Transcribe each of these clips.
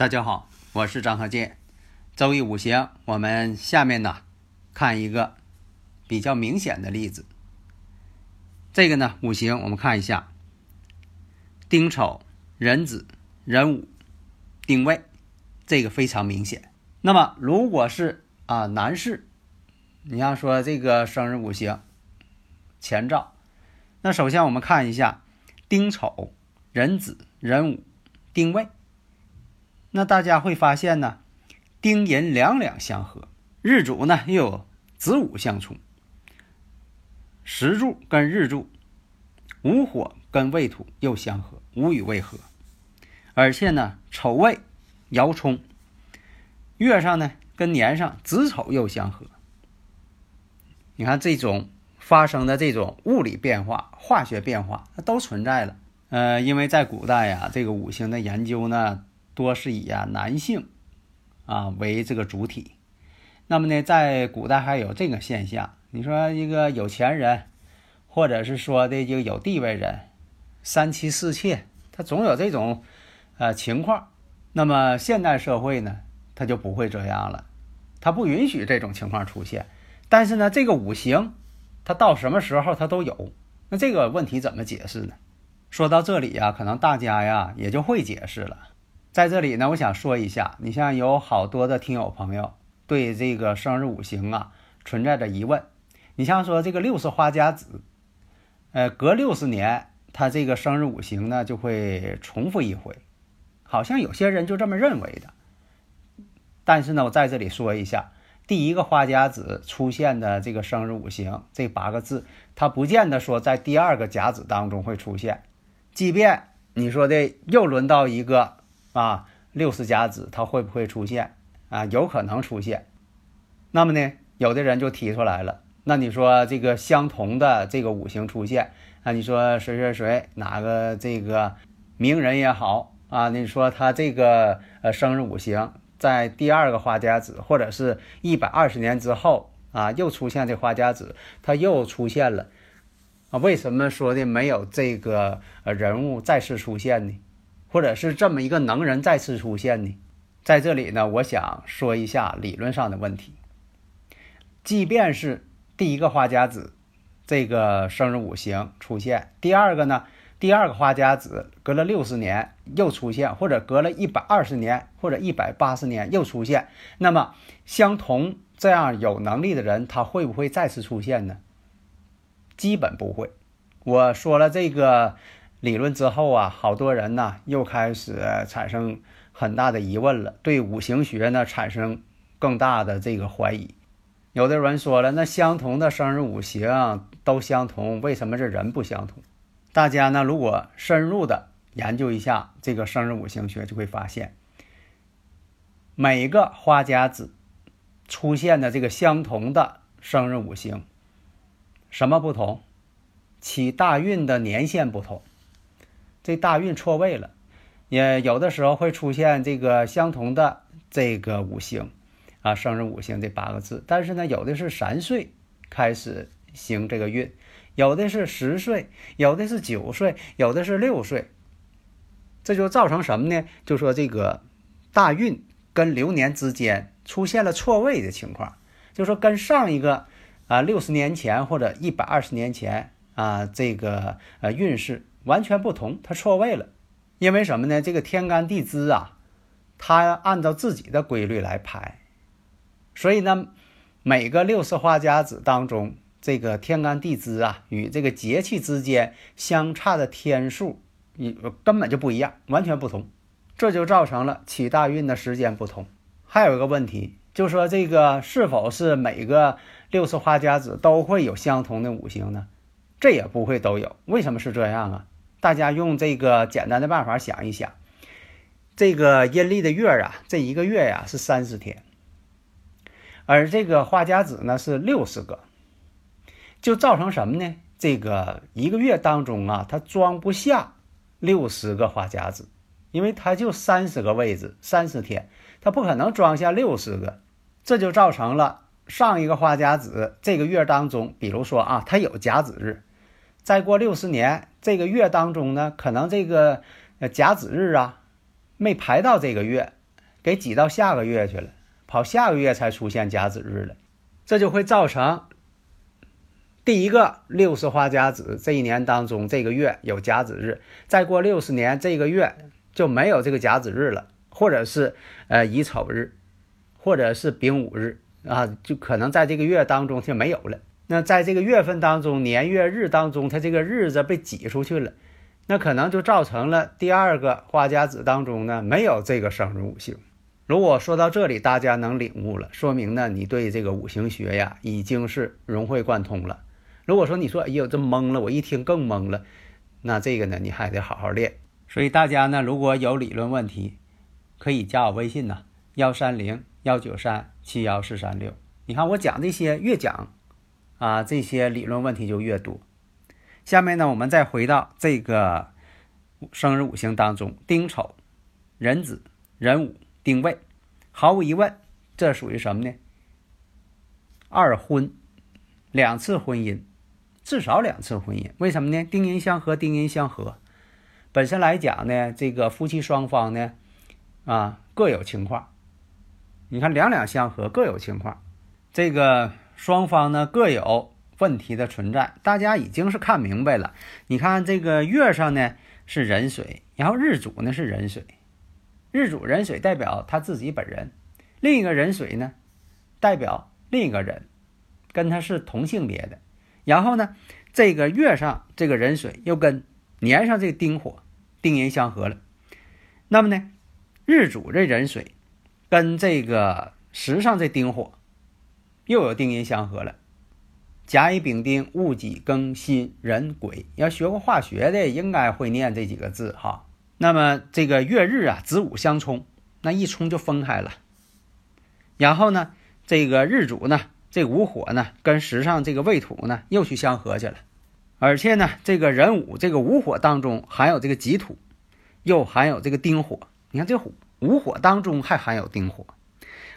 大家好，我是张和建。周易五行，我们下面呢看一个比较明显的例子。这个呢，五行我们看一下：丁丑、壬子、壬午、丁未，这个非常明显。那么，如果是啊男士，你像说这个生日五行前兆，那首先我们看一下丁丑、壬子、壬午、丁未。那大家会发现呢，丁寅两两相合，日主呢又有子午相冲，时柱跟日柱，午火跟未土又相合，午与未合，而且呢丑未爻冲，月上呢跟年上子丑又相合。你看这种发生的这种物理变化、化学变化，它都存在了。呃，因为在古代呀，这个五行的研究呢。多是以啊男性啊为这个主体，那么呢，在古代还有这个现象。你说一个有钱人，或者是说的就有地位人，三妻四妾，他总有这种呃情况。那么现代社会呢，他就不会这样了，他不允许这种情况出现。但是呢，这个五行，它到什么时候它都有。那这个问题怎么解释呢？说到这里呀，可能大家呀也就会解释了。在这里呢，我想说一下，你像有好多的听友朋友对这个生日五行啊存在着疑问。你像说这个六十花甲子，呃，隔六十年，他这个生日五行呢就会重复一回，好像有些人就这么认为的。但是呢，我在这里说一下，第一个花甲子出现的这个生日五行这八个字，它不见得说在第二个甲子当中会出现，即便你说的又轮到一个。啊，六十甲子它会不会出现啊？有可能出现。那么呢，有的人就提出来了。那你说这个相同的这个五行出现啊？你说谁谁谁哪个这个名人也好啊？你说他这个呃生日五行在第二个花甲子，或者是一百二十年之后啊，又出现这花甲子，他又出现了啊？为什么说的没有这个呃人物再次出现呢？或者是这么一个能人再次出现呢？在这里呢，我想说一下理论上的问题。即便是第一个花甲子这个生日五行出现，第二个呢，第二个花甲子隔了六十年又出现，或者隔了一百二十年或者一百八十年又出现，那么相同这样有能力的人，他会不会再次出现呢？基本不会。我说了这个。理论之后啊，好多人呢又开始产生很大的疑问了，对五行学呢产生更大的这个怀疑。有的人说了，那相同的生日五行都相同，为什么这人不相同？大家呢如果深入的研究一下这个生日五行学，就会发现，每个花甲子出现的这个相同的生日五行，什么不同？起大运的年限不同。这大运错位了，也有的时候会出现这个相同的这个五行，啊，生日五行这八个字，但是呢，有的是三岁开始行这个运，有的是十岁，有的是九岁，有的是六岁，这就造成什么呢？就说这个大运跟流年之间出现了错位的情况，就说跟上一个啊六十年前或者一百二十年前啊这个呃运势。完全不同，它错位了，因为什么呢？这个天干地支啊，它按照自己的规律来排，所以呢，每个六十花甲子当中，这个天干地支啊，与这个节气之间相差的天数，你根本就不一样，完全不同，这就造成了起大运的时间不同。还有一个问题，就说这个是否是每个六十花甲子都会有相同的五行呢？这也不会都有。为什么是这样啊？大家用这个简单的办法想一想，这个阴历的月啊，这一个月呀是三十天，而这个花甲子呢是六十个，就造成什么呢？这个一个月当中啊，它装不下六十个花甲子，因为它就三十个位置，三十天，它不可能装下六十个，这就造成了上一个花甲子这个月当中，比如说啊，它有甲子日。再过六十年，这个月当中呢，可能这个甲子日啊，没排到这个月，给挤到下个月去了，跑下个月才出现甲子日了，这就会造成第一个六十花甲子这一年当中这个月有甲子日，再过六十年这个月就没有这个甲子日了，或者是呃乙丑日，或者是丙午日啊，就可能在这个月当中就没有了。那在这个月份当中，年月日当中，它这个日子被挤出去了，那可能就造成了第二个花甲子当中呢没有这个生日五行。如果说到这里，大家能领悟了，说明呢你对这个五行学呀已经是融会贯通了。如果说你说哎呦这懵了，我一听更懵了，那这个呢你还得好好练。所以大家呢如果有理论问题，可以加我微信呐，幺三零幺九三七幺四三六。你看我讲这些越讲。啊，这些理论问题就越多。下面呢，我们再回到这个生日五行当中，丁丑、壬子、壬午、丁未，毫无疑问，这属于什么呢？二婚，两次婚姻，至少两次婚姻。为什么呢？丁寅相合，丁寅相合，本身来讲呢，这个夫妻双方呢，啊，各有情况。你看两两相合，各有情况，这个。双方呢各有问题的存在，大家已经是看明白了。你看这个月上呢是壬水，然后日主呢是壬水，日主壬水代表他自己本人，另一个壬水呢代表另一个人，跟他是同性别的。然后呢，这个月上这个壬水又跟年上这丁火丁寅相合了，那么呢，日主这壬水跟这个时上这丁火。又有丁寅相合了，甲乙丙丁戊己庚辛壬癸，要学过化学的应该会念这几个字哈。那么这个月日啊子午相冲，那一冲就分开了。然后呢，这个日主呢，这午火呢跟时上这个未土呢又去相合去了，而且呢，这个壬午这个午火当中含有这个己土，又含有这个丁火。你看这午火当中还含有丁火。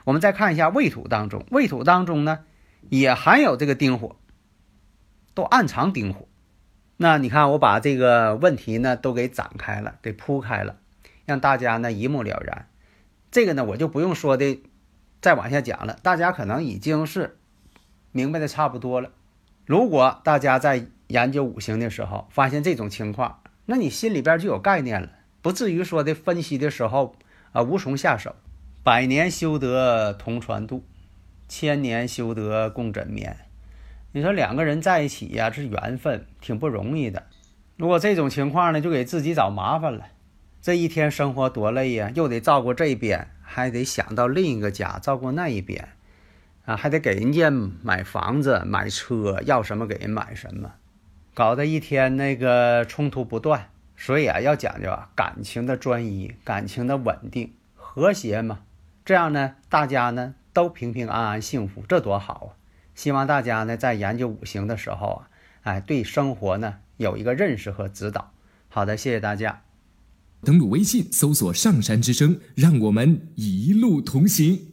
我们再看一下未土当中，未土当中呢，也含有这个丁火，都暗藏丁火。那你看，我把这个问题呢都给展开了，给铺开了，让大家呢一目了然。这个呢，我就不用说的再往下讲了，大家可能已经是明白的差不多了。如果大家在研究五行的时候发现这种情况，那你心里边就有概念了，不至于说的分析的时候啊无从下手。百年修得同船渡，千年修得共枕眠。你说两个人在一起呀，是缘分，挺不容易的。如果这种情况呢，就给自己找麻烦了。这一天生活多累呀，又得照顾这边，还得想到另一个家照顾那一边，啊，还得给人家买房子、买车，要什么给人买什么，搞得一天那个冲突不断。所以啊，要讲究啊，感情的专一，感情的稳定、和谐嘛。这样呢，大家呢都平平安安、幸福，这多好啊！希望大家呢在研究五行的时候啊，哎，对生活呢有一个认识和指导。好的，谢谢大家。登录微信，搜索“上山之声”，让我们一路同行。